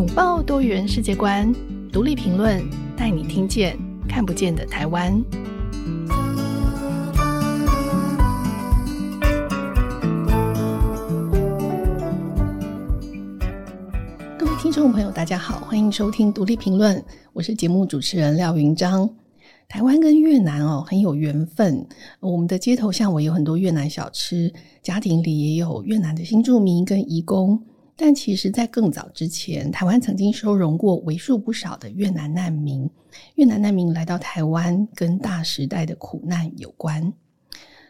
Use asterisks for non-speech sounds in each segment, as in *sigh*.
拥抱多元世界观，独立评论带你听见看不见的台湾。各位听众朋友，大家好，欢迎收听独立评论，我是节目主持人廖云章。台湾跟越南哦很有缘分，我们的街头巷尾有很多越南小吃，家庭里也有越南的新住民跟移工。但其实，在更早之前，台湾曾经收容过为数不少的越南难民。越南难民来到台湾，跟大时代的苦难有关。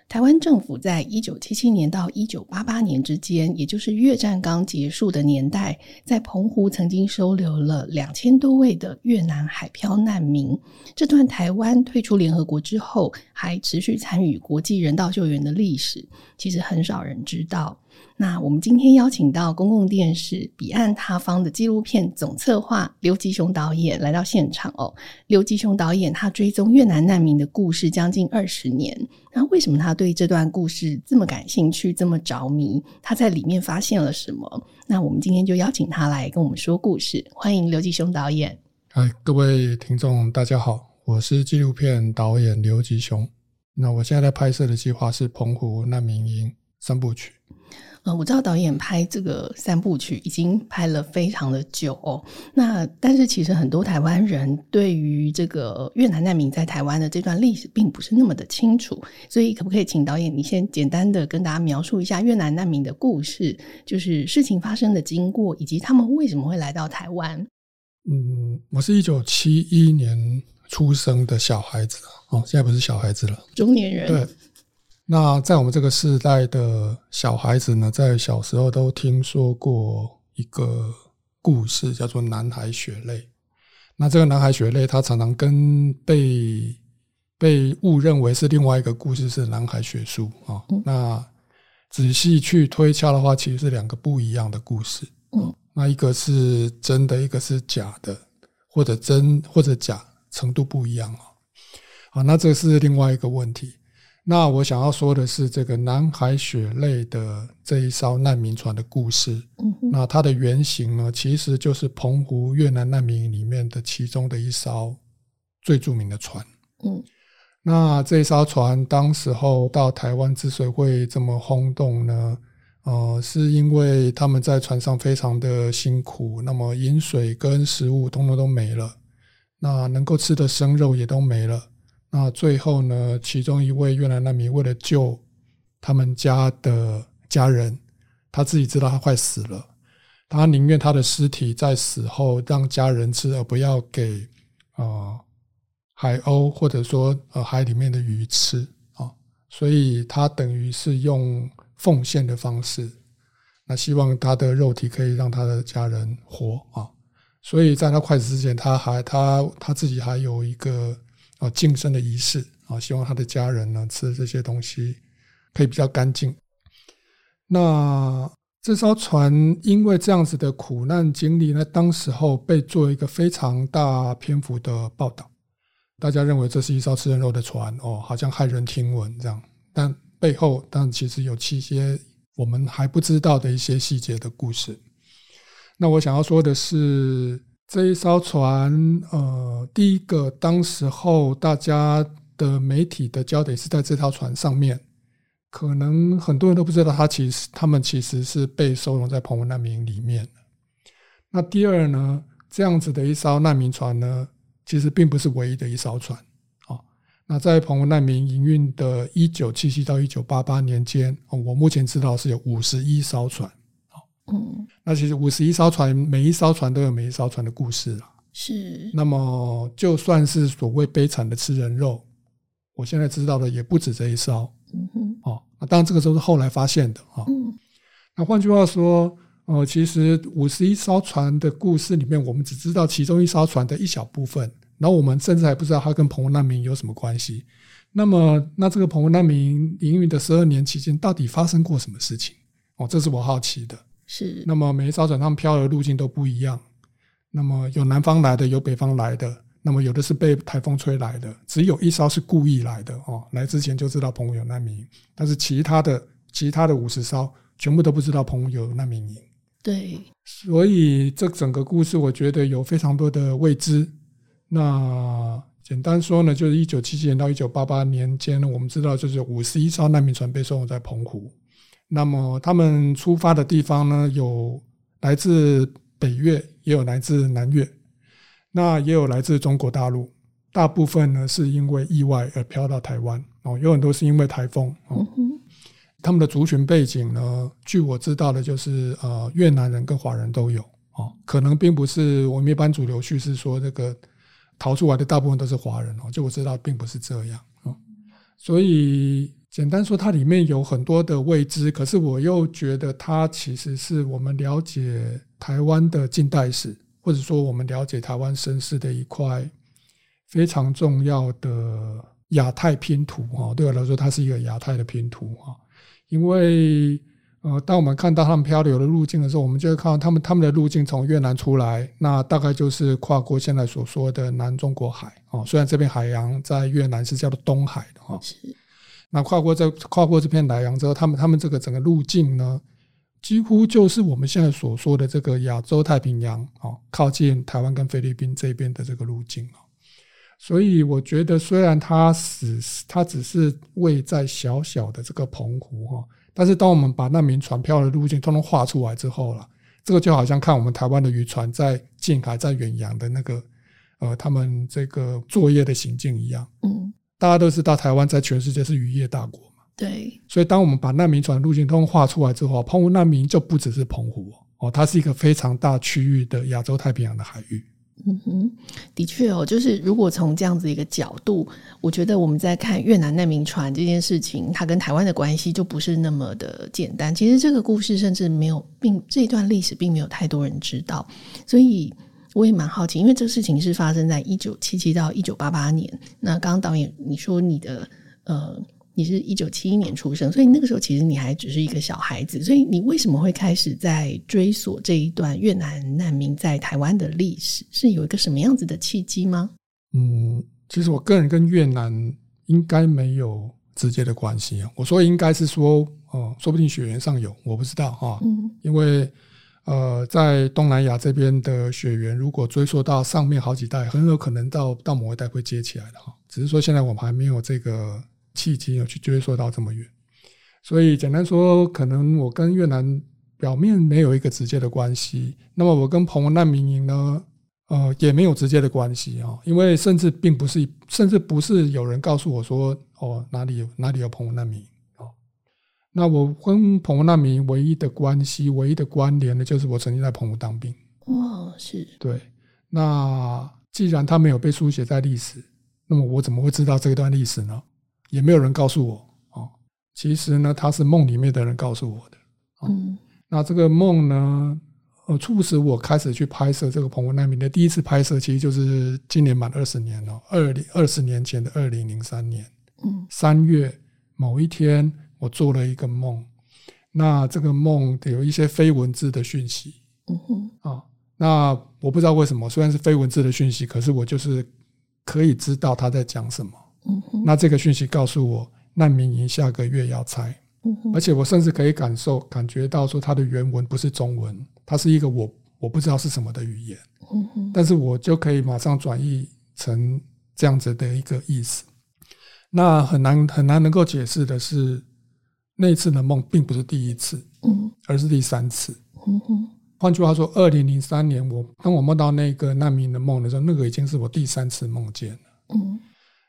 台湾政府在一九七七年到一九八八年之间，也就是越战刚结束的年代，在澎湖曾经收留了两千多位的越南海漂难民。这段台湾退出联合国之后，还持续参与国际人道救援的历史，其实很少人知道。那我们今天邀请到公共电视《彼岸他方》的纪录片总策划刘吉雄导演来到现场哦。刘吉雄导演他追踪越南难民的故事将近二十年，那为什么他对这段故事这么感兴趣、这么着迷？他在里面发现了什么？那我们今天就邀请他来跟我们说故事。欢迎刘吉雄导演。嗨，各位听众，大家好，我是纪录片导演刘吉雄。那我现在在拍摄的计划是澎湖难民营三部曲。嗯，我知道导演拍这个三部曲已经拍了非常的久哦。那但是其实很多台湾人对于这个越南难民在台湾的这段历史并不是那么的清楚，所以可不可以请导演你先简单的跟大家描述一下越南难民的故事，就是事情发生的经过以及他们为什么会来到台湾？嗯，我是一九七一年出生的小孩子哦，现在不是小孩子了，中年人。对。那在我们这个世代的小孩子呢，在小时候都听说过一个故事，叫做《男孩血泪》。那这个《男孩血泪》，他常常跟被被误认为是另外一个故事，是《男孩血书》啊。那仔细去推敲的话，其实是两个不一样的故事。嗯，那一个是真的，一个是假的，或者真或者假程度不一样啊。好，那这是另外一个问题。那我想要说的是，这个南海血泪的这一艘难民船的故事。嗯哼，那它的原型呢，其实就是澎湖越南难民营里面的其中的一艘最著名的船。嗯，那这一艘船当时候到台湾之所以会这么轰动呢，呃，是因为他们在船上非常的辛苦，那么饮水跟食物通通都没了，那能够吃的生肉也都没了。那最后呢，其中一位越南难民为了救他们家的家人，他自己知道他快死了，他宁愿他的尸体在死后让家人吃，而不要给啊、呃、海鸥或者说呃海里面的鱼吃啊，所以他等于是用奉献的方式，那希望他的肉体可以让他的家人活啊，所以在他快死之前，他还他他自己还有一个。啊，净身的仪式啊，希望他的家人呢吃这些东西可以比较干净。那这艘船因为这样子的苦难经历呢，当时候被做一个非常大篇幅的报道，大家认为这是一艘吃人肉的船哦，好像骇人听闻这样。但背后，但其实有一些我们还不知道的一些细节的故事。那我想要说的是。这一艘船，呃，第一个，当时候大家的媒体的焦点是在这条船上面，可能很多人都不知道，他其实他们其实是被收容在澎湖难民营里面。那第二呢，这样子的一艘难民船呢，其实并不是唯一的一艘船。哦，那在澎湖难民营运的一九七七到一九八八年间，我目前知道是有五十一艘船。嗯，那其实五十一艘船，每一艘船都有每一艘船的故事啊。是。那么，就算是所谓悲惨的吃人肉，我现在知道的也不止这一艘。嗯哼。哦，那当然这个都是后来发现的啊。嗯。那换句话说，呃，其实五十一艘船的故事里面，我们只知道其中一艘船的一小部分，然后我们甚至还不知道它跟澎湖难民有什么关系。那么，那这个澎湖难民营运的十二年期间，到底发生过什么事情？哦，这是我好奇的。是。那么每一艘船他们漂流的路径都不一样。那么有南方来的，有北方来的。那么有的是被台风吹来的，只有一艘是故意来的哦。来之前就知道澎湖有难民，但是其他的其他的五十艘全部都不知道澎湖有难民营。对，所以这整个故事我觉得有非常多的未知。那简单说呢，就是一九七七年到一九八八年间呢，我们知道就是五十一艘难民船被收容在澎湖。那么他们出发的地方呢，有来自北越，也有来自南越。那也有来自中国大陆，大部分呢是因为意外而飘到台湾哦，有很多是因为台风哦。他们的族群背景呢，据我知道的，就是呃越南人跟华人都有哦，可能并不是我们一般主流叙事说这个逃出来的大部分都是华人哦，就我知道并不是这样哦。所以简单说，它里面有很多的未知，可是我又觉得它其实是我们了解台湾的近代史。或者说，我们了解台湾身世的一块非常重要的亚太拼图哈，对我来说，它是一个亚太的拼图哈。因为呃，当我们看到他们漂流的路径的时候，我们就会看到他们他们的路径从越南出来，那大概就是跨过现在所说的南中国海啊。虽然这片海洋在越南是叫做东海的哈，是。那跨过这跨过这片海洋之后，他们他们这个整个路径呢？几乎就是我们现在所说的这个亚洲太平洋啊，靠近台湾跟菲律宾这边的这个路径。所以我觉得，虽然它只它只是位在小小的这个澎湖哈，但是当我们把难民船漂的路径通通画出来之后了，这个就好像看我们台湾的渔船在近海在远洋的那个呃，他们这个作业的行径一样。嗯，大家都知道台湾在全世界是渔业大国嘛。对，所以当我们把难民船路径通画出来之后，澎湖难民就不只是澎湖哦，它是一个非常大区域的亚洲太平洋的海域。嗯哼，的确哦，就是如果从这样子一个角度，我觉得我们在看越南难民船这件事情，它跟台湾的关系就不是那么的简单。其实这个故事甚至没有，并这一段历史并没有太多人知道，所以我也蛮好奇，因为这个事情是发生在一九七七到一九八八年。那刚刚导演你说你的呃。你是一九七一年出生，所以那个时候其实你还只是一个小孩子。所以你为什么会开始在追索这一段越南难民在台湾的历史？是有一个什么样子的契机吗？嗯，其实我个人跟越南应该没有直接的关系啊。我说应该是说，哦，说不定血缘上有，我不知道哈。嗯，因为呃，在东南亚这边的血缘，如果追溯到上面好几代，很有可能到到某一代会接起来的哈。只是说现在我们还没有这个。契机有去追溯到这么远，所以简单说，可能我跟越南表面没有一个直接的关系。那么我跟彭文难民营呢，呃，也没有直接的关系啊，因为甚至并不是，甚至不是有人告诉我说，哦，哪里有哪里有彭文难民营。那我跟澎湖难民唯一的关系、唯一的关联呢，就是我曾经在澎湖当兵。哦，是。对。那既然他没有被书写在历史，那么我怎么会知道这段历史呢？也没有人告诉我哦，其实呢，他是梦里面的人告诉我的。嗯，那这个梦呢，呃，促使我开始去拍摄这个澎湖难民的第一次拍摄，其实就是今年满二十年了，二零二十年前的二零零三年，嗯，三月某一天，我做了一个梦，那这个梦有一些非文字的讯息，嗯哼，啊，那我不知道为什么，虽然是非文字的讯息，可是我就是可以知道他在讲什么。嗯哼、那这个讯息告诉我，难民营下个月要拆，嗯哼，而且我甚至可以感受、感觉到说，它的原文不是中文，它是一个我我不知道是什么的语言，嗯哼，但是我就可以马上转译成这样子的一个意思。那很难很难能够解释的是，那次的梦并不是第一次，嗯，而是第三次。嗯，换句话说，二零零三年我当我梦到那个难民的梦的时候，那个已经是我第三次梦见了，嗯。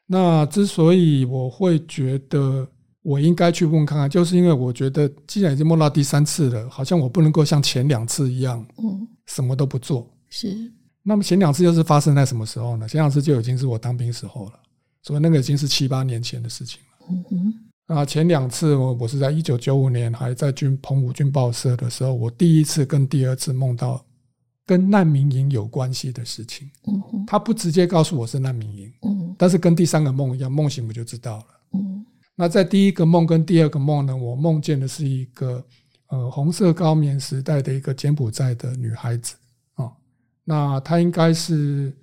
那之所以我会觉得我应该去问看看，就是因为我觉得既然已经梦到第三次了，好像我不能够像前两次一样，嗯，什么都不做。是。那么前两次又是发生在什么时候呢？前两次就已经是我当兵时候了，所以那个已经是七八年前的事情了。嗯哼。那前两次我我是在一九九五年还在军澎湖军报社的时候，我第一次跟第二次梦到跟难民营有关系的事情。他不直接告诉我是难民营，嗯，但是跟第三个梦一样，梦醒我就知道了。嗯，那在第一个梦跟第二个梦呢，我梦见的是一个呃红色高棉时代的一个柬埔寨的女孩子啊，那她应该是。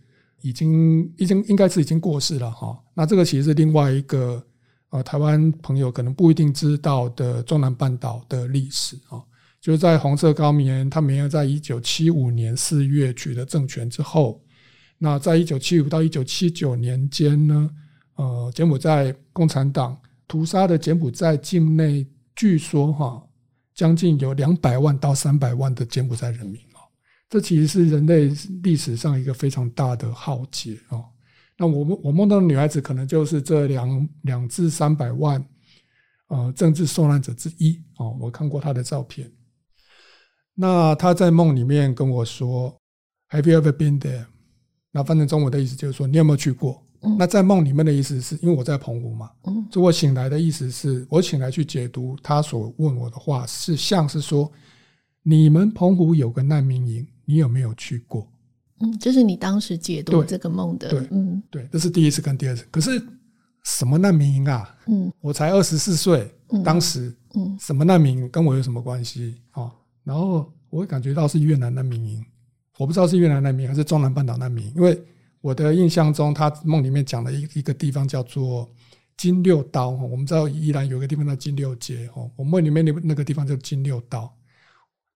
已经已经应该是已经过世了哈，那这个其实是另外一个呃台湾朋友可能不一定知道的中南半岛的历史啊，就是在红色高棉他们要在一九七五年四月取得政权之后，那在一九七五到一九七九年间呢，呃柬埔寨共产党屠杀的柬埔寨境内，据说哈将近有两百万到三百万的柬埔寨人民。这其实是人类历史上一个非常大的浩劫哦。那我梦我梦到的女孩子，可能就是这两两至三百万呃政治受难者之一哦。我看过她的照片。那她在梦里面跟我说：“Have you ever been there？” 那翻译中文的意思就是说：“你有没有去过？”嗯、那在梦里面的意思是因为我在澎湖嘛，嗯，所以我醒来的意思是我醒来去解读他所问我的话，是像是说：“你们澎湖有个难民营。”你有没有去过？嗯，这、就是你当时解读这个梦的。对，嗯，对，这是第一次跟第二次。可是什么难民营啊？嗯，我才二十四岁，当时，嗯，什么难民营跟我有什么关系？哦，然后我会感觉到是越南难民营，我不知道是越南难民还是中南半岛难民营，因为我的印象中，他梦里面讲了一一个地方叫做金六刀。我们知道宜兰有一个地方叫金六街，哦，我梦里面那那个地方叫金六刀。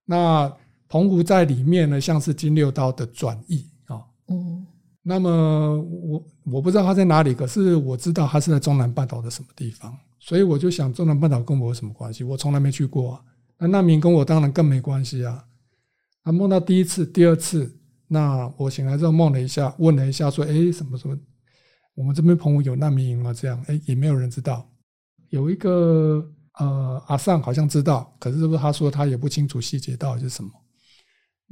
那澎湖在里面呢，像是金六刀的转译啊。嗯，那么我我不知道它在哪里，可是我知道它是在中南半岛的什么地方，所以我就想，中南半岛跟我有什么关系？我从来没去过啊。那难民跟我当然更没关系啊。那梦到第一次、第二次，那我醒来之后梦了一下，问了一下，说：“哎，什么什么？我们这边澎湖有难民营吗？”这样，哎，也没有人知道。有一个呃阿桑好像知道，可是是不是他说他也不清楚细节到底是什么。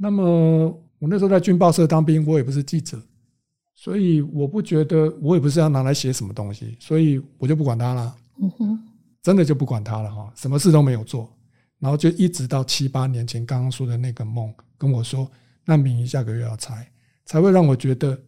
那么我那时候在军报社当兵，我也不是记者，所以我不觉得，我也不是要拿来写什么东西，所以我就不管他了。嗯哼，真的就不管他了哈，什么事都没有做，然后就一直到七八年前刚刚说的那个梦跟我说，难民营下个月要拆，才会让我觉得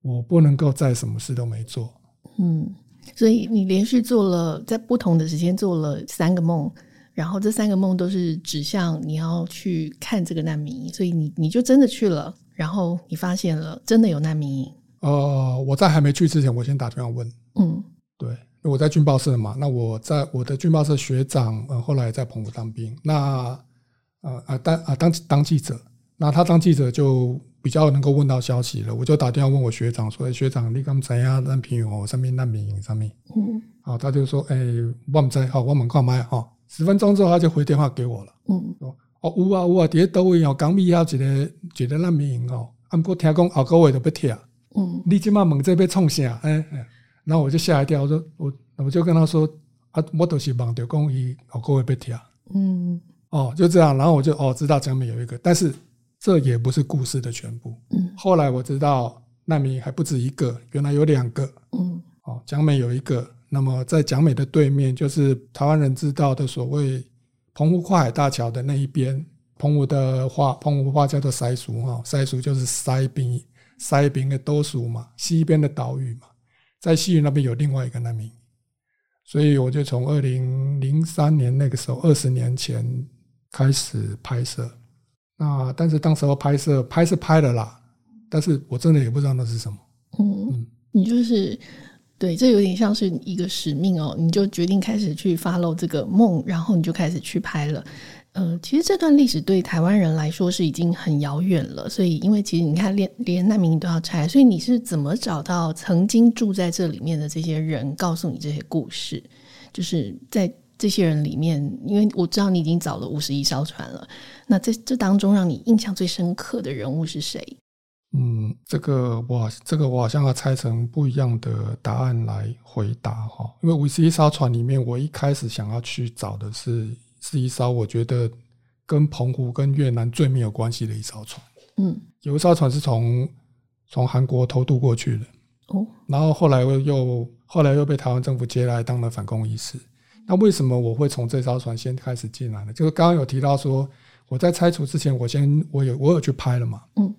我不能够再什么事都没做。嗯，所以你连续做了在不同的时间做了三个梦。然后这三个梦都是指向你要去看这个难民营，所以你你就真的去了，然后你发现了真的有难民营。呃，我在还没去之前，我先打电话问。嗯，对，我在军报社嘛，那我在我的军报社学长，呃，后来在澎湖当兵，那呃啊当啊当当记者，那他当记者就比较能够问到消息了，我就打电话问我学长说，学长你刚怎样难民营上面难民营上面？嗯，好，他就说，哎，我们在好，我们看麦哈。十分钟之后，他就回电话给我了。嗯，哦，有啊有啊，伫倒位哦，刚米要一个一个难民营哦，啊，不过听讲后个月就要拆。嗯，你今嘛问这要创啥？哎哎，然后我就吓一跳，我说我我就跟他说啊，我都是忙着讲伊后个月要拆。嗯，哦，就这样，然后我就哦知道江美有一个，但是这也不是故事的全部。嗯，后来我知道难民还不止一个，原来有两个。嗯，哦，江美有一个。那么在蒋美的对面，就是台湾人知道的所谓澎湖跨海大桥的那一边。澎湖的话，澎湖话叫做塞俗哈，塞俗就是塞边，塞边的多数嘛，西边的岛屿嘛，在西屿那边有另外一个难民，所以我就从二零零三年那个时候，二十年前开始拍摄。那但是当时候拍摄拍是拍了啦，但是我真的也不知道那是什么。嗯，嗯你就是。对，这有点像是一个使命哦，你就决定开始去 follow 这个梦，然后你就开始去拍了。呃，其实这段历史对台湾人来说是已经很遥远了，所以因为其实你看连连难民都要拆，所以你是怎么找到曾经住在这里面的这些人，告诉你这些故事？就是在这些人里面，因为我知道你已经找了五十一艘船了，那这这当中让你印象最深刻的人物是谁？嗯，这个我这个我好像要拆成不一样的答案来回答哈，因为五十一艘船里面，我一开始想要去找的是是一艘我觉得跟澎湖跟越南最没有关系的一艘船。嗯，有一艘船是从从韩国偷渡过去的，哦，然后后来又又后来又被台湾政府接来当了反共义士。那为什么我会从这艘船先开始进来呢？就是刚刚有提到说，我在拆除之前，我先我有我有去拍了嘛，嗯，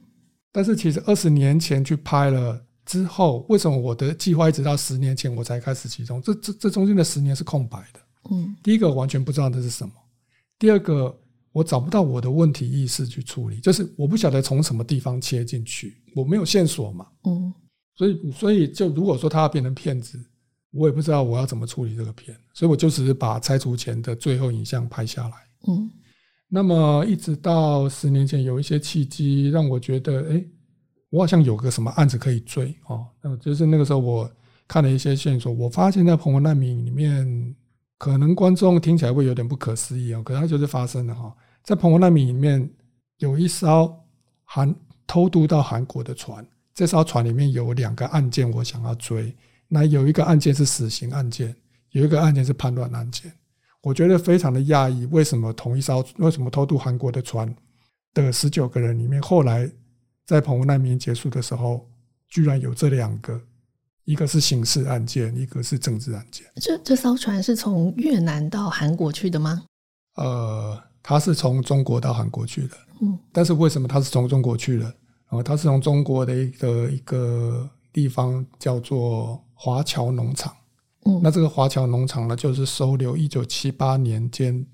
但是其实二十年前去拍了之后，为什么我的计划一直到十年前我才开始启动？这这这中间的十年是空白的，嗯，第一个完全不知道这是什么，第二个我找不到我的问题意识去处理，就是我不晓得从什么地方切进去，我没有线索嘛，嗯，所以所以就如果说他要变成骗子。我也不知道我要怎么处理这个片，所以我就只是把拆除前的最后影像拍下来。嗯，那么一直到十年前，有一些契机让我觉得，哎，我好像有个什么案子可以追哦。那么就是那个时候，我看了一些线索，我发现在澎湖难民里面，可能观众听起来会有点不可思议哦，可是它就是发生了哈。在澎湖难民里面，有一艘韩偷渡到韩国的船，这艘船里面有两个案件，我想要追。那有一个案件是死刑案件，有一个案件是叛乱案件。我觉得非常的讶异，为什么同一艘为什么偷渡韩国的船的十九个人里面，后来在澎湖难民结束的时候，居然有这两个，一个是刑事案件，一个是政治案件。这这艘船是从越南到韩国去的吗？呃，他是从中国到韩国去的。嗯，但是为什么他是从中国去的？然后他是从中国的一个一个地方叫做。华侨农场，嗯，那这个华侨农场呢，就是收留一九七八年间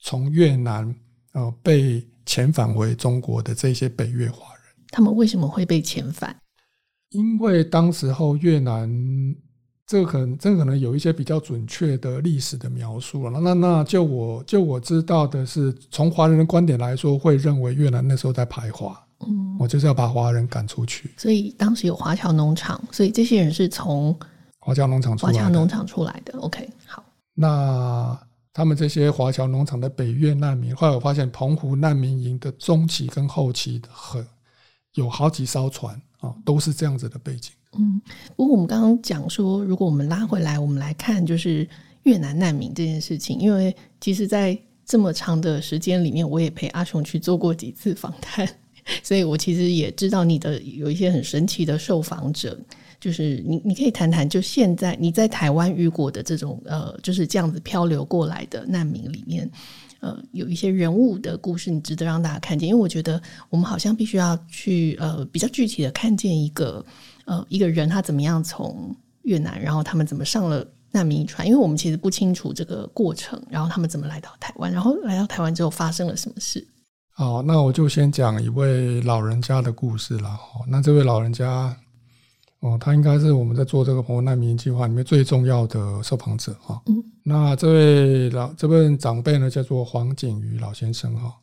从越南呃被遣返回中国的这些北越华人。他们为什么会被遣返？因为当时候越南这个可能这个可能有一些比较准确的历史的描述了。那那就我就我知道的是，从华人的观点来说，会认为越南那时候在排华。嗯，我就是要把华人赶出去，所以当时有华侨农场，所以这些人是从华侨农场出来的。华侨农场出来的。OK，好。那他们这些华侨农场的北越难民，后来我发现澎湖难民营的中期跟后期的很有好几艘船啊，都是这样子的背景。嗯，不过我们刚刚讲说，如果我们拉回来，我们来看就是越南难民这件事情，因为其实，在这么长的时间里面，我也陪阿雄去做过几次访谈。所以我其实也知道你的有一些很神奇的受访者，就是你，你可以谈谈，就现在你在台湾遇过的这种呃，就是这样子漂流过来的难民里面，呃，有一些人物的故事，你值得让大家看见。因为我觉得我们好像必须要去呃比较具体的看见一个呃一个人他怎么样从越南，然后他们怎么上了难民船，因为我们其实不清楚这个过程，然后他们怎么来到台湾，然后来到台湾之后发生了什么事。好，那我就先讲一位老人家的故事了。那这位老人家，哦，他应该是我们在做这个澎湖难民计划里面最重要的受访者哈。嗯。那这位老这位长辈呢，叫做黄景瑜老先生哈。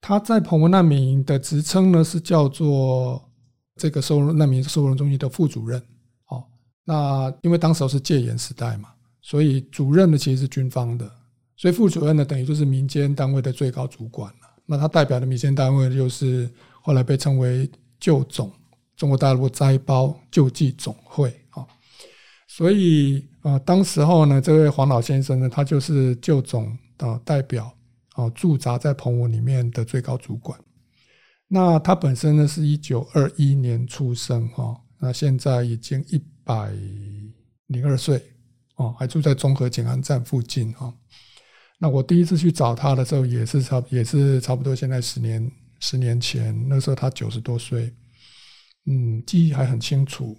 他在澎湖难民营的职称呢是叫做这个收容难民收容中心的副主任。哦，那因为当时是戒严时代嘛，所以主任呢其实是军方的，所以副主任呢等于就是民间单位的最高主管了。那他代表的民间单位就是后来被称为旧总，中国大陆灾包救济总会啊。所以啊，当时候呢，这位黄老先生呢，他就是救总的代表啊，驻扎在澎湖里面的最高主管。那他本身呢，是一九二一年出生哈，那现在已经一百零二岁哦，还住在中和景安站附近哈。那我第一次去找他的时候，也是差也是差不多现在十年十年前，那时候他九十多岁，嗯，记忆还很清楚。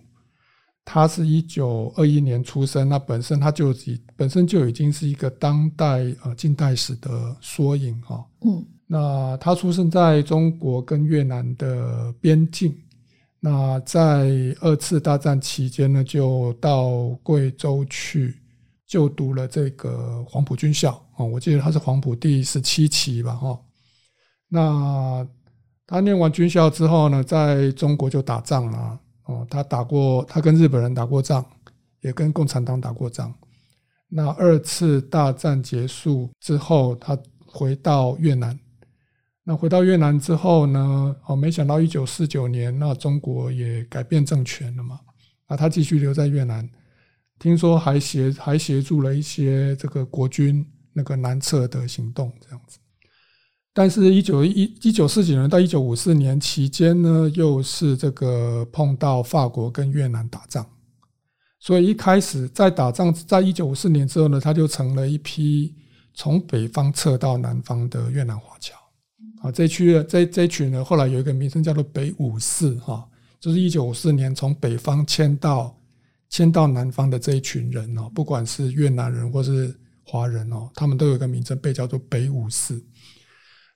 他是一九二一年出生，那本身他就已本身就已经是一个当代呃近代史的缩影哈。嗯，那他出生在中国跟越南的边境，那在二次大战期间呢，就到贵州去。就读了这个黄埔军校啊，我记得他是黄埔第十七期吧，哈。那他念完军校之后呢，在中国就打仗了哦。他打过，他跟日本人打过仗，也跟共产党打过仗。那二次大战结束之后，他回到越南。那回到越南之后呢，哦，没想到一九四九年，那中国也改变政权了嘛。啊他继续留在越南。听说还协还协助了一些这个国军那个南撤的行动这样子，但是，一九一一九四九年到一九五四年期间呢，又是这个碰到法国跟越南打仗，所以一开始在打仗，在一九五四年之后呢，他就成了一批从北方撤到南方的越南华侨。啊，这区这这群呢，后来有一个名称叫做北五四哈，就是一九五四年从北方迁到迁到南方的这一群人哦，不管是越南人或是华人哦，他们都有一个名称被叫做北五四。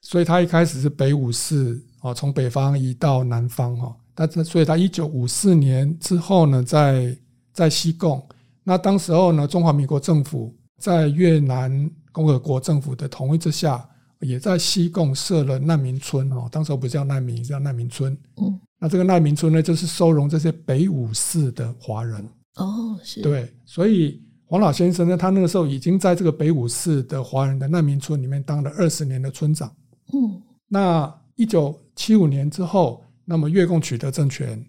所以他一开始是北五四啊，从北方移到南方哈，但是所以他一九五四年之后呢，在在西贡，那当时候呢，中华民国政府在越南共和国政府的同意之下。也在西贡设了难民村哦，当时候不叫难民，叫难民村。嗯，那这个难民村呢，就是收容这些北五四的华人。哦，是。对，所以黄老先生呢，他那个时候已经在这个北五四的华人的难民村里面当了二十年的村长。嗯，那一九七五年之后，那么越共取得政权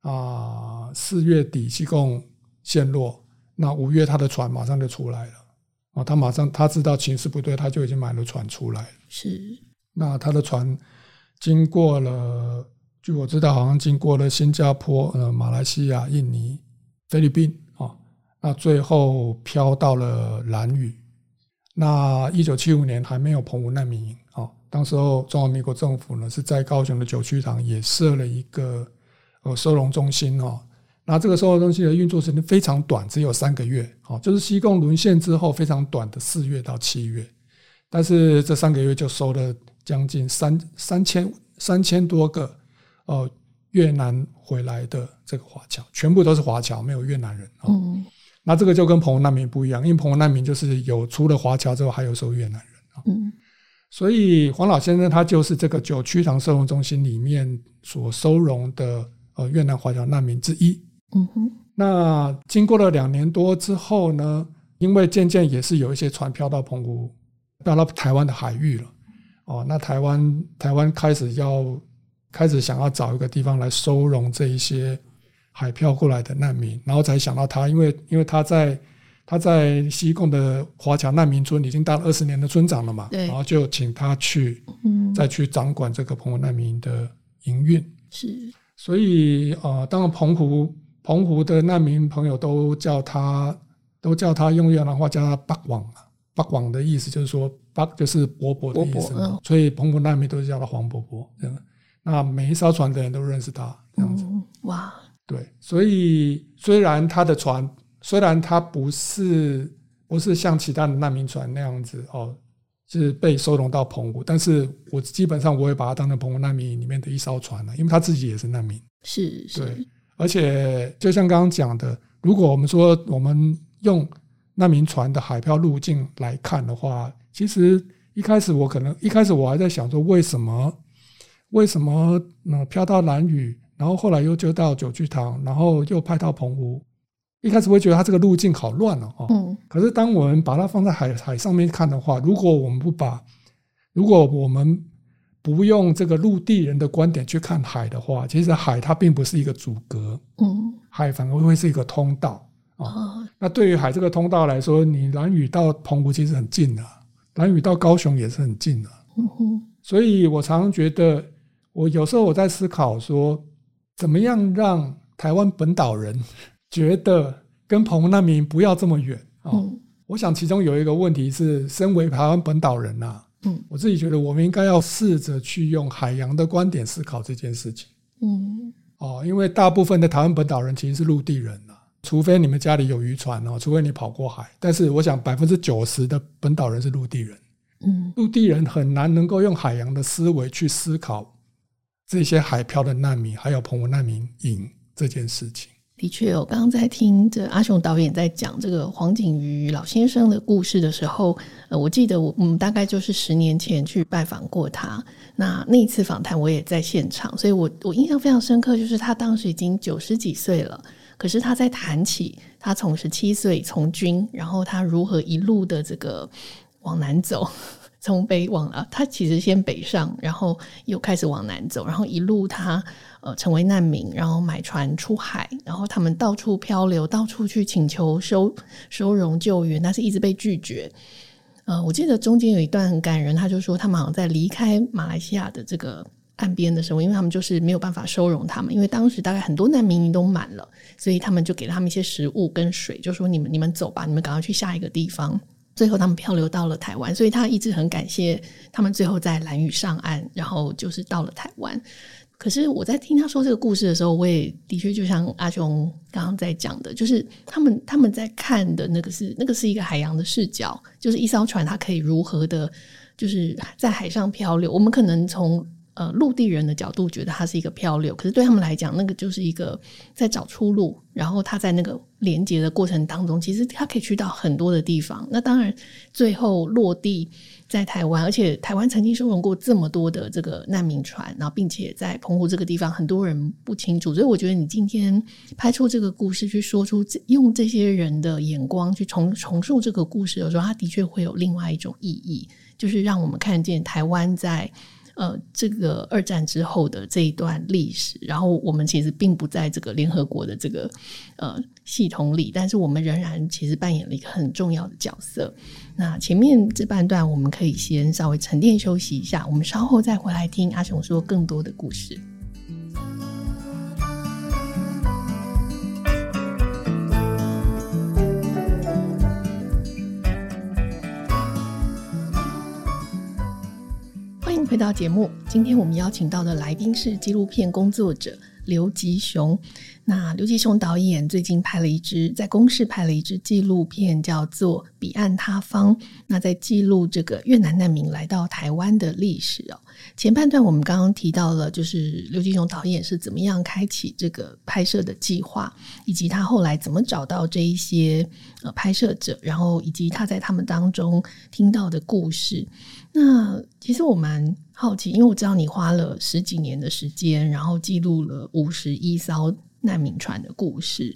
啊，四月底西贡陷落，那五月他的船马上就出来了。啊，他马上他知道情势不对，他就已经买了船出来了。是，那他的船经过了，据我知道，好像经过了新加坡、呃、马来西亚、印尼、菲律宾啊，那最后飘到了兰屿。那一九七五年还没有澎湖难民营啊，当时候中华民国政府呢是在高雄的九曲堂也设了一个呃收容中心哦。那这个收容中心的运作时间非常短，只有三个月，哦，就是西贡沦陷之后非常短的四月到七月，但是这三个月就收了将近三三千三千多个呃越南回来的这个华侨，全部都是华侨，没有越南人。嗯，那这个就跟澎湖难民不一样，因为澎湖难民就是有除了华侨之后还有收越南人。嗯，所以黄老先生他就是这个九曲堂收容中心里面所收容的呃越南华侨难民之一。嗯哼，那经过了两年多之后呢，因为渐渐也是有一些船漂到澎湖，漂到台湾的海域了。哦，那台湾台湾开始要开始想要找一个地方来收容这一些海漂过来的难民，然后才想到他，因为因为他在他在西贡的华侨难民村已经当了二十年的村长了嘛，然后就请他去，嗯，再去掌管这个澎湖难民的营运。是，所以啊、呃，当然澎湖。澎湖的难民朋友都叫他，都叫他用越南话叫他“八王”啊，“八王”的意思就是说“八”就是伯伯的意思，伯伯所以澎湖难民都是叫他黄伯伯这样。那每一艘船的人都认识他这样子。哇，对，所以虽然他的船，虽然它不是不是像其他的难民船那样子哦，是被收容到澎湖，但是我基本上我会把它当成澎湖难民里面的一艘船了，因为他自己也是难民。是，是，对。而且，就像刚刚讲的，如果我们说我们用难民船的海漂路径来看的话，其实一开始我可能一开始我还在想说，为什么为什么呢？漂到蓝屿，然后后来又就到九曲堂，然后又派到澎湖，一开始会觉得它这个路径好乱了哦。嗯。可是当我们把它放在海海上面看的话，如果我们不把，如果我们不用这个陆地人的观点去看海的话，其实海它并不是一个阻隔，嗯，海反而会是一个通道啊。哦、那对于海这个通道来说，你兰屿到澎湖其实很近的，兰屿到高雄也是很近的。嗯哼，所以我常常觉得，我有时候我在思考说，怎么样让台湾本岛人觉得跟澎湖难民不要这么远哦？嗯、我想其中有一个问题是，身为台湾本岛人呐。嗯，我自己觉得我们应该要试着去用海洋的观点思考这件事情。嗯，哦，因为大部分的台湾本岛人其实是陆地人呐，除非你们家里有渔船哦，除非你跑过海。但是我想百分之九十的本岛人是陆地人。嗯，陆地人很难能够用海洋的思维去思考这些海漂的难民，还有澎湖难民营这件事情。的确，我刚刚在听这阿雄导演在讲这个黄景瑜老先生的故事的时候，呃，我记得我们大概就是十年前去拜访过他。那那一次访谈我也在现场，所以我我印象非常深刻，就是他当时已经九十几岁了，可是他在谈起他从十七岁从军，然后他如何一路的这个往南走。从北往啊，他其实先北上，然后又开始往南走，然后一路他呃成为难民，然后买船出海，然后他们到处漂流，到处去请求收收容救援，但是一直被拒绝。呃，我记得中间有一段很感人，他就说他们好像在离开马来西亚的这个岸边的时候，因为他们就是没有办法收容他们，因为当时大概很多难民营都满了，所以他们就给他们一些食物跟水，就说你们你们走吧，你们赶快去下一个地方。最后他们漂流到了台湾，所以他一直很感谢他们最后在兰屿上岸，然后就是到了台湾。可是我在听他说这个故事的时候，我也的确就像阿雄刚刚在讲的，就是他们他们在看的那个是那个是一个海洋的视角，就是一艘船它可以如何的，就是在海上漂流。我们可能从呃陆地人的角度觉得它是一个漂流，可是对他们来讲，那个就是一个在找出路。然后他在那个连接的过程当中，其实他可以去到很多的地方。那当然最后落地。在台湾，而且台湾曾经收容过这么多的这个难民船，然后并且在澎湖这个地方，很多人不清楚。所以我觉得你今天拍出这个故事，去说出用这些人的眼光去重重述这个故事的时候，它的确会有另外一种意义，就是让我们看见台湾在。呃，这个二战之后的这一段历史，然后我们其实并不在这个联合国的这个呃系统里，但是我们仍然其实扮演了一个很重要的角色。那前面这半段我们可以先稍微沉淀休息一下，我们稍后再回来听阿雄说更多的故事。欢迎回到节目，今天我们邀请到的来宾是纪录片工作者刘吉雄。那刘吉雄导演最近拍了一支，在公视拍了一支纪录片，叫做《彼岸他方》。那在记录这个越南难民来到台湾的历史哦。前半段我们刚刚提到了，就是刘吉雄导演是怎么样开启这个拍摄的计划，以及他后来怎么找到这一些呃拍摄者，然后以及他在他们当中听到的故事。那其实我蛮好奇，因为我知道你花了十几年的时间，然后记录了五十一艘。难民船的故事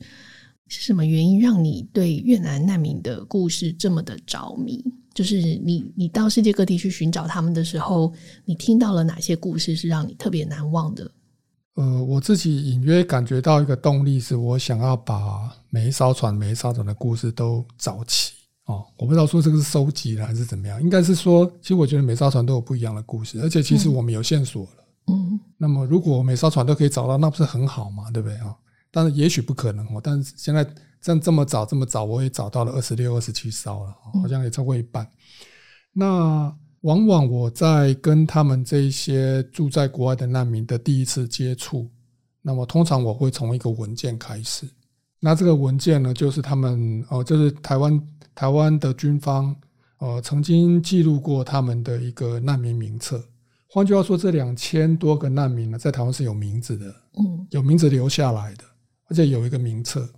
是什么原因让你对越南难民的故事这么的着迷？就是你，你到世界各地去寻找他们的时候，你听到了哪些故事是让你特别难忘的？呃，我自己隐约感觉到一个动力，是我想要把每一艘船、每一艘船的故事都找齐哦。我不知道说这个是收集了还是怎么样，应该是说，其实我觉得每艘船都有不一样的故事，而且其实我们有线索了。嗯嗯，那么如果每艘船都可以找到，那不是很好嘛？对不对啊？但是也许不可能哦。但是现在这样这么早这么早，我也找到了二十六、二十七艘了，好像也超过一半。那往往我在跟他们这一些住在国外的难民的第一次接触，那么通常我会从一个文件开始。那这个文件呢，就是他们哦，就是台湾台湾的军方呃曾经记录过他们的一个难民名册。换句话说，这两千多个难民呢，在台湾是有名字的，嗯，有名字留下来的，而且有一个名册。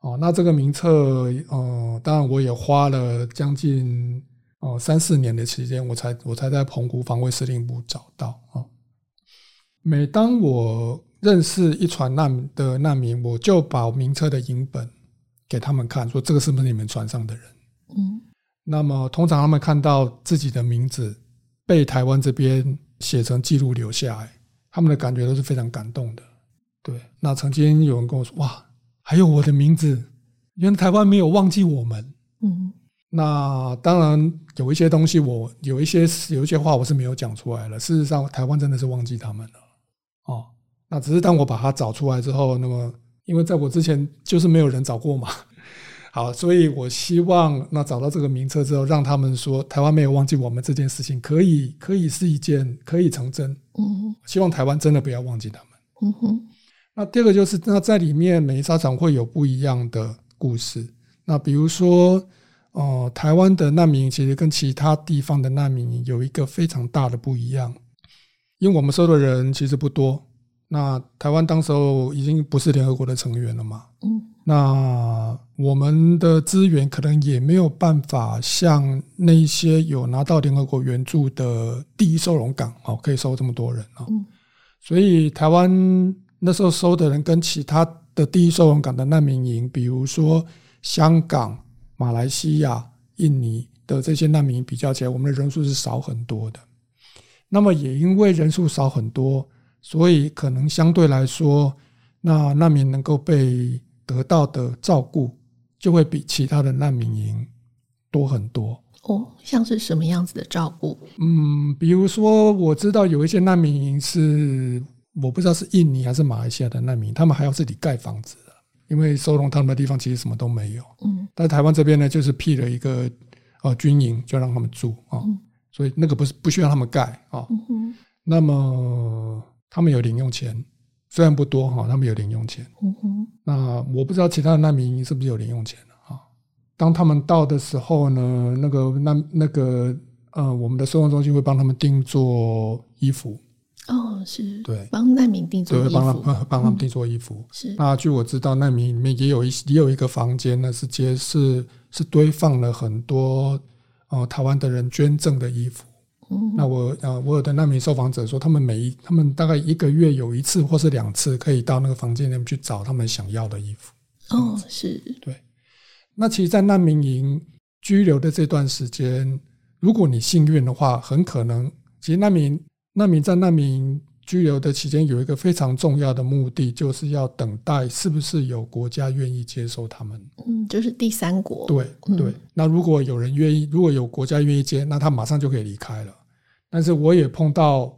哦，那这个名册，呃，当然我也花了将近哦三四年的时间，我才我才在澎湖防卫司令部找到啊。每当我认识一船难的难民，我就把名车的影本给他们看，说这个是不是你们船上的人？嗯，那么通常他们看到自己的名字。被台湾这边写成记录留下来，他们的感觉都是非常感动的。对，那曾经有人跟我说：“哇，还有我的名字，原来台湾没有忘记我们。”嗯，那当然有一些东西我，我有一些有一些话我是没有讲出来了。事实上，台湾真的是忘记他们了。哦，那只是当我把它找出来之后，那么因为在我之前就是没有人找过嘛。*laughs* 好，所以我希望那找到这个名册之后，让他们说台湾没有忘记我们这件事情，可以可以是一件可以成真。嗯，希望台湾真的不要忘记他们。嗯哼。那第二个就是，那在里面每一艘船会有不一样的故事。那比如说，哦、呃，台湾的难民其实跟其他地方的难民有一个非常大的不一样，因为我们收的人其实不多。那台湾当时候已经不是联合国的成员了嘛。嗯。那我们的资源可能也没有办法像那些有拿到联合国援助的第一收容港哦，可以收这么多人哦。所以台湾那时候收的人跟其他的第一收容港的难民营，比如说香港、马来西亚、印尼的这些难民营比较起来，我们的人数是少很多的。那么也因为人数少很多，所以可能相对来说，那难民能够被得到的照顾就会比其他的难民营多很多哦，像是什么样子的照顾？嗯，比如说我知道有一些难民营是我不知道是印尼还是马来西亚的难民，他们还要自己盖房子的，因为收容他们的地方其实什么都没有。嗯，但台湾这边呢，就是辟了一个呃军营，就让他们住啊，哦嗯、所以那个不是不需要他们盖啊。哦嗯、哼那么他们有零用钱，虽然不多哈、哦，他们有零用钱。嗯哼，那我不知道其他的难民营是不是有零用钱啊。当他们到的时候呢，那个那那个呃，我们的收容中心会帮他们定做衣服。哦，是，对，帮难民定做衣服，对，帮他们帮他们定做衣服。嗯、是。那据我知道，难民里面也有一也有一个房间呢，是接是是堆放了很多呃台湾的人捐赠的衣服。嗯。那我啊我有的难民受访者说，他们每一他们大概一个月有一次或是两次，可以到那个房间里面去找他们想要的衣服。哦，是。对。那其实，在难民营拘留的这段时间，如果你幸运的话，很可能，其实难民难民在难民营拘留的期间，有一个非常重要的目的，就是要等待是不是有国家愿意接收他们。嗯，就是第三国。对对。嗯、那如果有人愿意，如果有国家愿意接，那他马上就可以离开了。但是我也碰到，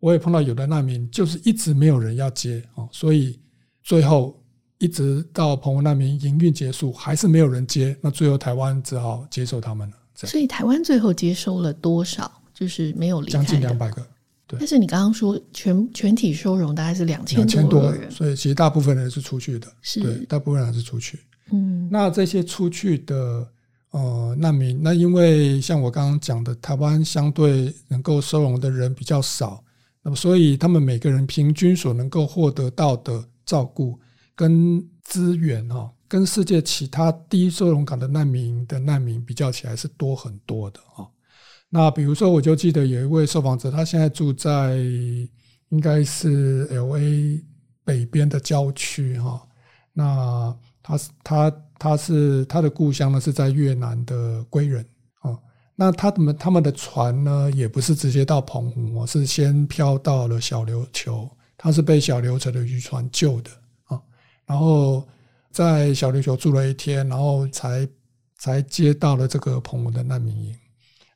我也碰到有的难民，就是一直没有人要接哦，所以最后。一直到澎湖难民营运结束，还是没有人接，那最后台湾只好接受他们了。所以台湾最后接收了多少？就是没有离开，将近两百个。对，但是你刚刚说全全体收容大概是两千多人，所以其实大部分人是出去的。是，对，大部分人是出去。嗯，那这些出去的呃难民，那因为像我刚刚讲的，台湾相对能够收容的人比较少，那么所以他们每个人平均所能够获得到的照顾。跟资源哈，跟世界其他低收容港的难民的难民比较起来是多很多的哈。那比如说，我就记得有一位受访者，他现在住在应该是 LA 北边的郊区哈。那他是他他是他的故乡呢是在越南的归仁啊。那他们他们的船呢也不是直接到澎湖，是先漂到了小琉球，他是被小琉球的渔船救的啊。然后在小琉球住了一天，然后才才接到了这个澎湖的难民营。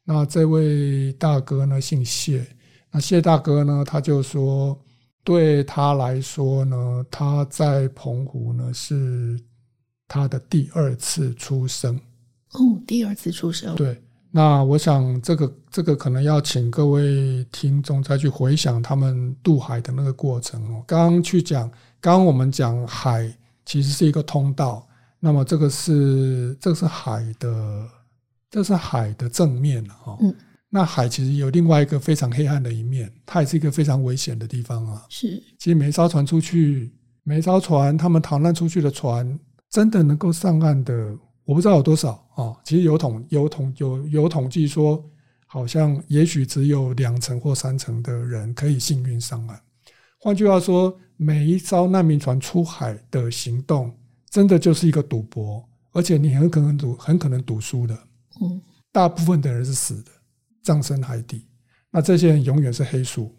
那这位大哥呢，姓谢。那谢大哥呢，他就说，对他来说呢，他在澎湖呢是他的第二次出生。哦，第二次出生。对。那我想，这个这个可能要请各位听众再去回想他们渡海的那个过程哦。刚刚去讲。刚刚我们讲海其实是一个通道，那么这个是这个是海的，这是海的正面哈。嗯。那海其实有另外一个非常黑暗的一面，它也是一个非常危险的地方啊。是。其实每一艘船出去，每一艘船他们逃难出去的船，真的能够上岸的，我不知道有多少啊。其实有统有统有有统计说，好像也许只有两成或三成的人可以幸运上岸。换句话说。每一艘难民船出海的行动，真的就是一个赌博，而且你很可能赌，很可能赌输的。嗯，大部分的人是死的，葬身海底。那这些人永远是黑数，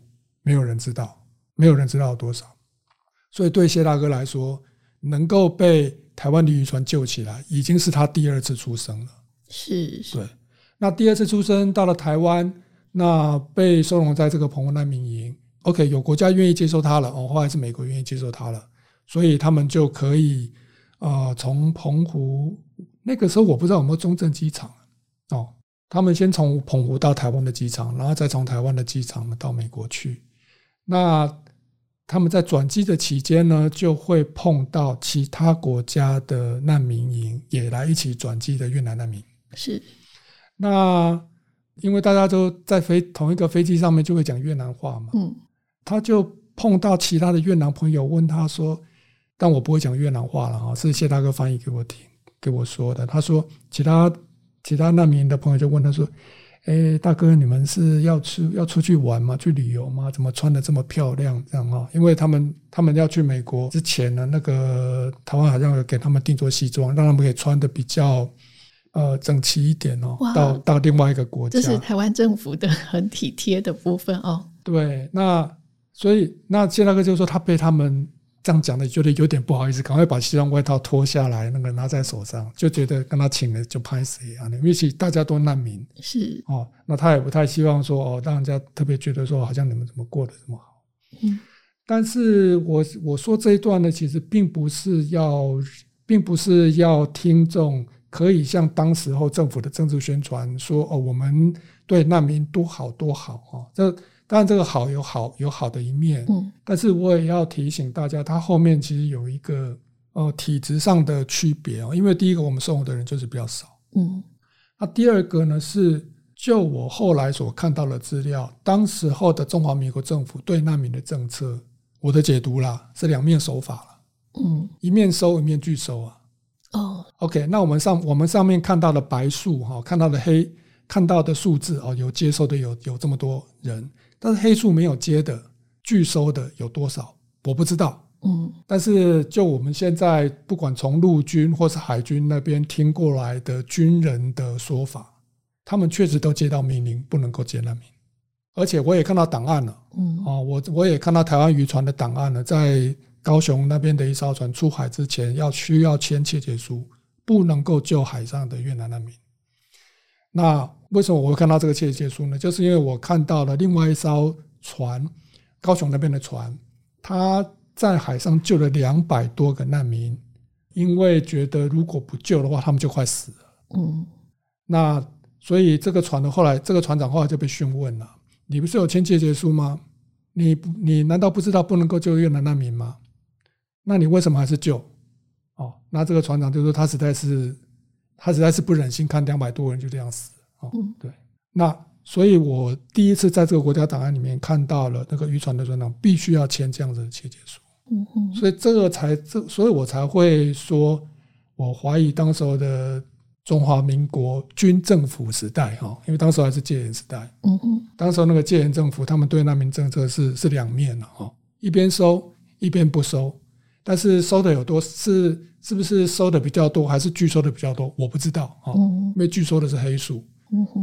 没有人知道，没有人知道有多少。所以对谢大哥来说，能够被台湾的渔船救起来，已经是他第二次出生了。是，是，对。那第二次出生到了台湾，那被收容在这个澎湖难民营。OK，有国家愿意接受他了哦，后来是美国愿意接受他了，所以他们就可以呃从澎湖那个时候我不知道有没有中正机场哦，他们先从澎湖到台湾的机场，然后再从台湾的机场到美国去。那他们在转机的期间呢，就会碰到其他国家的难民营也来一起转机的越南难民。是，那因为大家都在飞同一个飞机上面，就会讲越南话嘛。嗯。他就碰到其他的越南朋友，问他说：“但我不会讲越南话了哈，是谢大哥翻译给我听，给我说的。”他说：“其他其他难民的朋友就问他说：‘哎，大哥，你们是要出要出去玩吗？去旅游吗？怎么穿的这么漂亮？这样哦？因为他们他们要去美国之前呢，那个台湾好像有给他们定做西装，让他们可以穿的比较呃整齐一点哦。到到另外一个国家，这是台湾政府的很体贴的部分哦。对，那。所以，那谢大哥就说他被他们这样讲的，觉得有点不好意思，赶快把西装外套脱下来，那个拿在手上，就觉得跟他请了就拍谁啊？因为其实大家都难民是哦，那他也不太希望说哦，让人家特别觉得说好像你们怎么过得这么好。嗯，但是我我说这一段呢，其实并不是要，并不是要听众可以像当时候政府的政治宣传说哦，我们对难民多好多好哦，这。当然，这个好有好有好的一面，嗯，但是我也要提醒大家，它后面其实有一个呃体质上的区别哦。因为第一个，我们生活的人就是比较少，嗯，那第二个呢是，就我后来所看到的资料，当时候的中华民国政府对难民的政策，我的解读啦是两面手法了，嗯，一面收一面拒收啊。哦，OK，那我们上我们上面看到的白数哈，看到的黑看到的数字哦，有接收的有有这么多人。但是黑数没有接的拒收的有多少？我不知道。嗯，但是就我们现在不管从陆军或是海军那边听过来的军人的说法，他们确实都接到命令不能够接难民，而且我也看到档案了。嗯，啊，我我也看到台湾渔船的档案了，在高雄那边的一艘船出海之前要需要签切结书，不能够救海上的越南难民。那为什么我会看到这个切结书呢？就是因为我看到了另外一艘船，高雄那边的船，他在海上救了两百多个难民，因为觉得如果不救的话，他们就快死了。嗯，那所以这个船的后来，这个船长后来就被讯问了：“你不是有签切结书吗？你你难道不知道不能够救越南难民吗？那你为什么还是救？”哦，那这个船长就说他实在是。他实在是不忍心看两百多人就这样死哦。对，那所以我第一次在这个国家档案里面看到了那个渔船的船长必须要签这样子的切结书。嗯嗯，所以这个才这，所以我才会说，我怀疑当时候的中华民国军政府时代哈，因为当时还是戒严时代。嗯嗯，当时候那个戒严政府，他们对难民政策是是两面的哈，一边收一边不收，但是收的有多是。是不是收的比较多，还是拒收的比较多？我不知道啊，因为拒收的是黑数，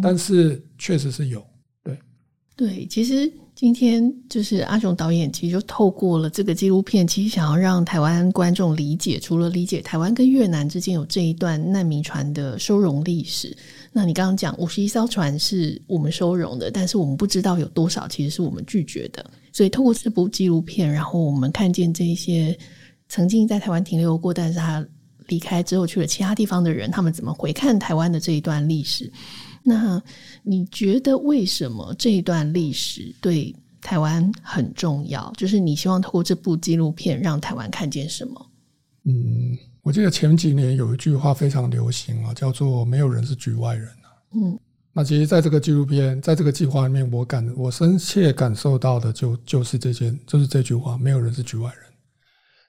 但是确实是有。对，对，其实今天就是阿雄导演，其实就透过了这个纪录片，其实想要让台湾观众理解，除了理解台湾跟越南之间有这一段难民船的收容历史，那你刚刚讲五十一艘船是我们收容的，但是我们不知道有多少其实是我们拒绝的，所以透过这部纪录片，然后我们看见这些。曾经在台湾停留过，但是他离开之后去了其他地方的人，他们怎么回看台湾的这一段历史？那你觉得为什么这一段历史对台湾很重要？就是你希望透过这部纪录片让台湾看见什么？嗯，我记得前几年有一句话非常流行啊，叫做“没有人是局外人”嗯，那其实在这个纪录片，在这个计划里面，我感我深切感受到的就就是这件，就是这句话：“没有人是局外人。”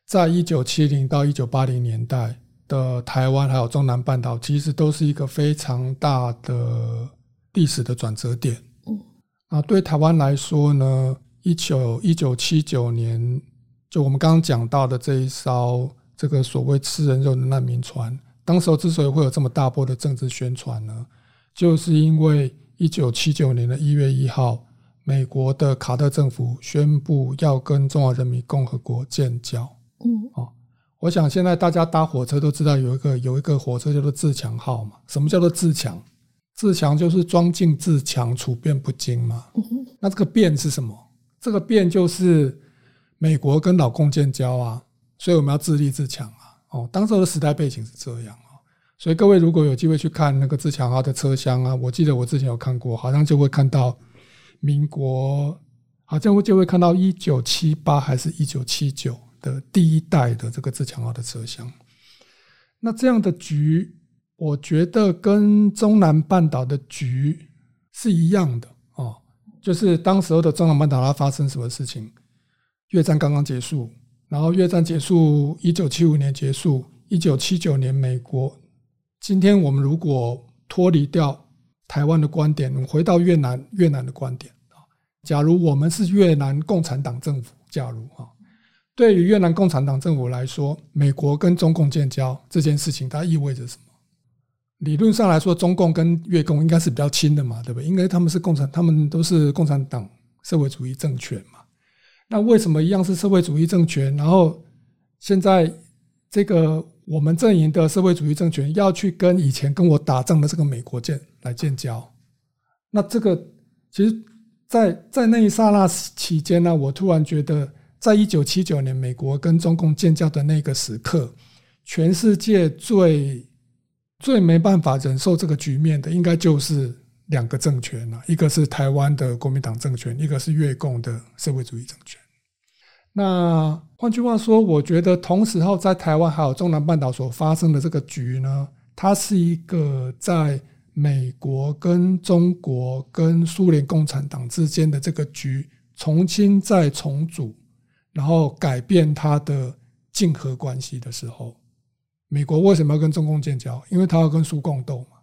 在一九七零到一九八零年代的台湾，还有中南半岛，其实都是一个非常大的历史的转折点。嗯，啊，对台湾来说呢，一九一九七九年，就我们刚刚讲到的这一艘这个所谓吃人肉的难民船，当时候之所以会有这么大波的政治宣传呢，就是因为一九七九年的一月一号，美国的卡特政府宣布要跟中华人民共和国建交。嗯，哦，我想现在大家搭火车都知道有一个有一个火车叫做自强号嘛。什么叫做自强？自强就是装进自强，处变不惊嘛。那这个变是什么？这个变就是美国跟老共建交啊，所以我们要自立自强啊。哦，当时的时代背景是这样啊。所以各位如果有机会去看那个自强号的车厢啊，我记得我之前有看过，好像就会看到民国，好像会就会看到一九七八还是一九七九。的第一代的这个自强号的车厢，那这样的局，我觉得跟中南半岛的局是一样的哦。就是当时候的中南半岛它发生什么事情？越战刚刚结束，然后越战结束，一九七五年结束，一九七九年美国。今天我们如果脱离掉台湾的观点，回到越南越南的观点啊，假如我们是越南共产党政府，假如啊。对于越南共产党政府来说，美国跟中共建交这件事情，它意味着什么？理论上来说，中共跟越共应该是比较亲的嘛，对不对？因为他们是共产，他们都是共产党社会主义政权嘛。那为什么一样是社会主义政权，然后现在这个我们阵营的社会主义政权要去跟以前跟我打仗的这个美国建来建交，那这个其实在，在那一刹那期间呢，我突然觉得，在一九七九年美国跟中共建交的那个时刻，全世界最最没办法忍受这个局面的，应该就是两个政权了，一个是台湾的国民党政权，一个是越共的社会主义政权。那换句话说，我觉得同时候在台湾还有中南半岛所发生的这个局呢，它是一个在美国跟中国跟苏联共产党之间的这个局重新再重组，然后改变它的竞合关系的时候，美国为什么要跟中共建交？因为它要跟苏共斗嘛。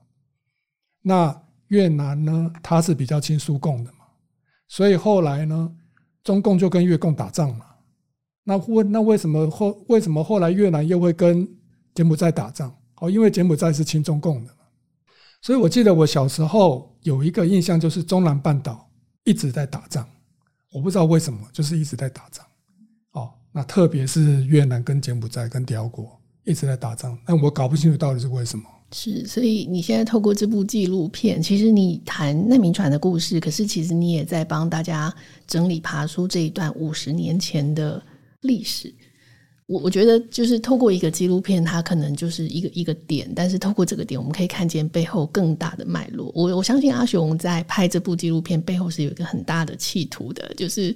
那越南呢，它是比较亲苏共的嘛，所以后来呢，中共就跟越共打仗嘛。那为那为什么后为什么后来越南又会跟柬埔寨打仗？哦，因为柬埔寨是亲中共的嘛。所以我记得我小时候有一个印象，就是中南半岛一直在打仗。我不知道为什么，就是一直在打仗。那特别是越南跟柬埔寨跟寮国一直在打仗，但我搞不清楚到底是为什么。是，所以你现在透过这部纪录片，其实你谈难民船的故事，可是其实你也在帮大家整理爬出这一段五十年前的。历史，我我觉得就是透过一个纪录片，它可能就是一个一个点，但是透过这个点，我们可以看见背后更大的脉络。我我相信阿雄在拍这部纪录片背后是有一个很大的企图的，就是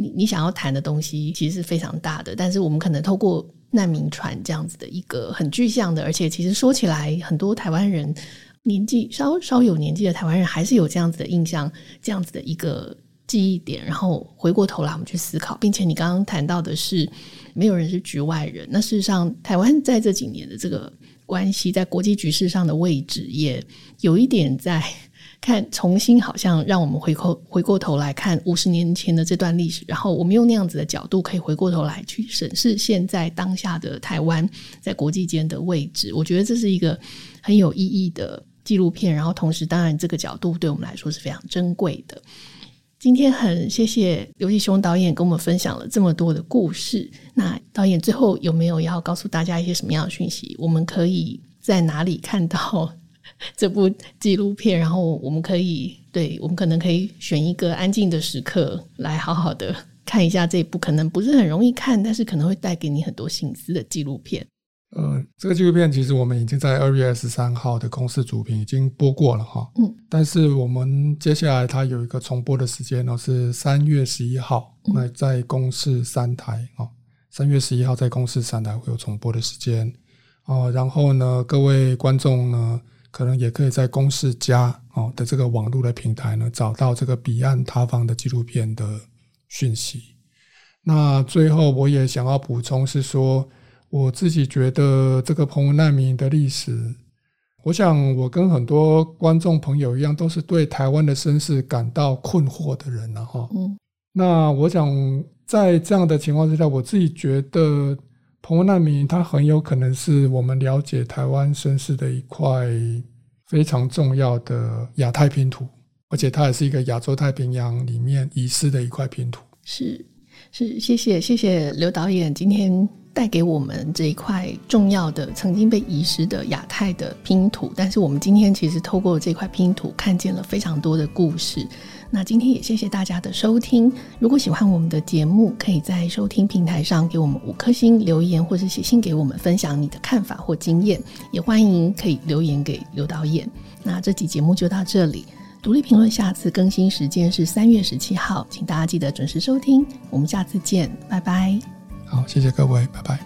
你你想要谈的东西其实是非常大的，但是我们可能透过难民船这样子的一个很具象的，而且其实说起来，很多台湾人年纪稍稍有年纪的台湾人还是有这样子的印象，这样子的一个。记忆点，然后回过头来我们去思考，并且你刚刚谈到的是没有人是局外人。那事实上，台湾在这几年的这个关系，在国际局势上的位置，也有一点在看重新，好像让我们回过回过头来看五十年前的这段历史，然后我们用那样子的角度，可以回过头来去审视现在当下的台湾在国际间的位置。我觉得这是一个很有意义的纪录片，然后同时，当然这个角度对我们来说是非常珍贵的。今天很谢谢刘继雄导演跟我们分享了这么多的故事。那导演最后有没有要告诉大家一些什么样的讯息？我们可以在哪里看到 *laughs* 这部纪录片？然后我们可以，对，我们可能可以选一个安静的时刻来好好的 *laughs* 看一下这部可能不是很容易看，但是可能会带给你很多心思的纪录片。呃，这个纪录片其实我们已经在二月二十三号的公司主频已经播过了哈。嗯。但是我们接下来它有一个重播的时间呢，是三月十一号，那在公视三台啊，三月十一号在公视三台会有重播的时间啊。然后呢，各位观众呢，可能也可以在公视家哦的这个网络的平台呢，找到这个彼岸塌方的纪录片的讯息。那最后我也想要补充是说。我自己觉得这个澎湖难民的历史，我想我跟很多观众朋友一样，都是对台湾的身世感到困惑的人了哈。嗯，那我想在这样的情况之下，我自己觉得澎湖难民它很有可能是我们了解台湾身世的一块非常重要的亚太拼图，而且它也是一个亚洲太平洋里面遗失的一块拼图。是是，谢谢谢谢刘导演今天。带给我们这一块重要的、曾经被遗失的亚太的拼图，但是我们今天其实透过这块拼图，看见了非常多的故事。那今天也谢谢大家的收听。如果喜欢我们的节目，可以在收听平台上给我们五颗星留言，或是写信给我们分享你的看法或经验。也欢迎可以留言给刘导演。那这期节目就到这里，独立评论下次更新时间是三月十七号，请大家记得准时收听。我们下次见，拜拜。好，谢谢各位，拜拜。